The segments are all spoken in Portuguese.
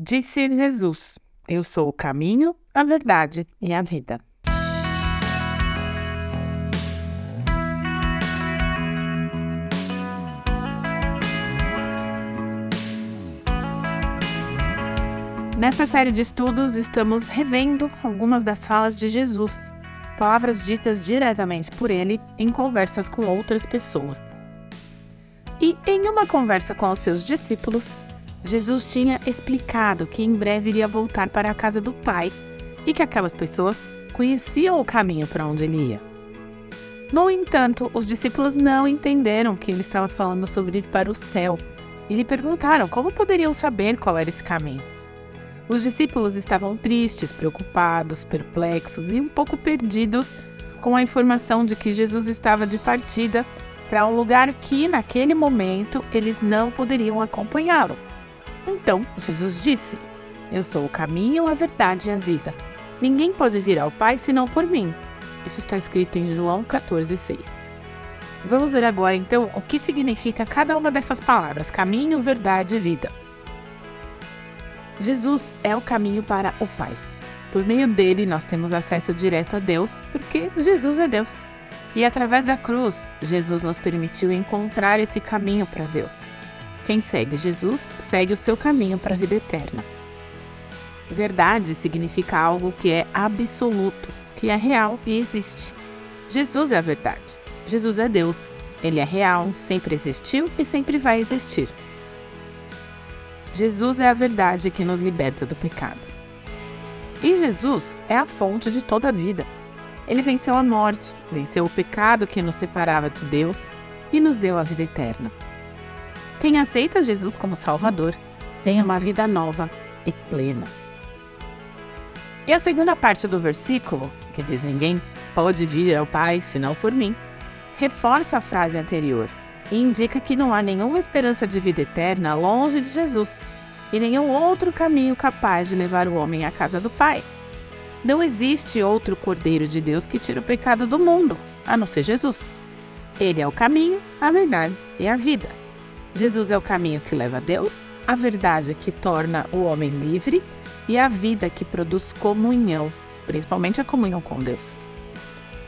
Disse Jesus: Eu sou o caminho, a verdade e a vida. Nesta série de estudos, estamos revendo algumas das falas de Jesus, palavras ditas diretamente por ele em conversas com outras pessoas. E em uma conversa com os seus discípulos, Jesus tinha explicado que em breve iria voltar para a casa do Pai e que aquelas pessoas conheciam o caminho para onde ele ia. No entanto, os discípulos não entenderam que ele estava falando sobre ir para o céu e lhe perguntaram como poderiam saber qual era esse caminho. Os discípulos estavam tristes, preocupados, perplexos e um pouco perdidos com a informação de que Jesus estava de partida para um lugar que, naquele momento, eles não poderiam acompanhá-lo. Então, Jesus disse: Eu sou o caminho, a verdade e a vida. Ninguém pode vir ao Pai senão por mim. Isso está escrito em João 14,6. Vamos ver agora então o que significa cada uma dessas palavras: caminho, verdade e vida. Jesus é o caminho para o Pai. Por meio dele, nós temos acesso direto a Deus, porque Jesus é Deus. E através da cruz, Jesus nos permitiu encontrar esse caminho para Deus. Quem segue Jesus, segue o seu caminho para a vida eterna. Verdade significa algo que é absoluto, que é real e existe. Jesus é a verdade. Jesus é Deus. Ele é real, sempre existiu e sempre vai existir. Jesus é a verdade que nos liberta do pecado. E Jesus é a fonte de toda a vida. Ele venceu a morte, venceu o pecado que nos separava de Deus e nos deu a vida eterna. Quem aceita Jesus como Salvador tem uma vida nova e plena. E a segunda parte do versículo, que diz: Ninguém pode vir ao Pai senão por mim, reforça a frase anterior e indica que não há nenhuma esperança de vida eterna longe de Jesus e nenhum outro caminho capaz de levar o homem à casa do Pai. Não existe outro Cordeiro de Deus que tire o pecado do mundo, a não ser Jesus. Ele é o caminho, a verdade e a vida. Jesus é o caminho que leva a Deus, a verdade que torna o homem livre e a vida que produz comunhão, principalmente a comunhão com Deus.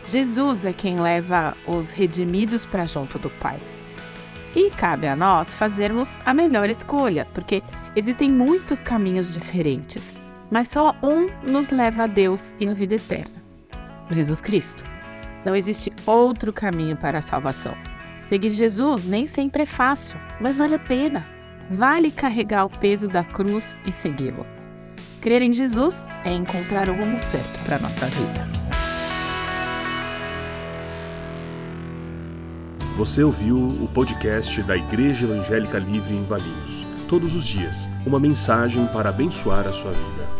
Jesus é quem leva os redimidos para junto do Pai. E cabe a nós fazermos a melhor escolha, porque existem muitos caminhos diferentes, mas só um nos leva a Deus e a vida eterna: Jesus Cristo. Não existe outro caminho para a salvação. Seguir Jesus nem sempre é fácil, mas vale a pena. Vale carregar o peso da cruz e segui-lo. Crer em Jesus é encontrar o rumo certo para a nossa vida. Você ouviu o podcast da Igreja Evangélica Livre em Valinhos. Todos os dias, uma mensagem para abençoar a sua vida.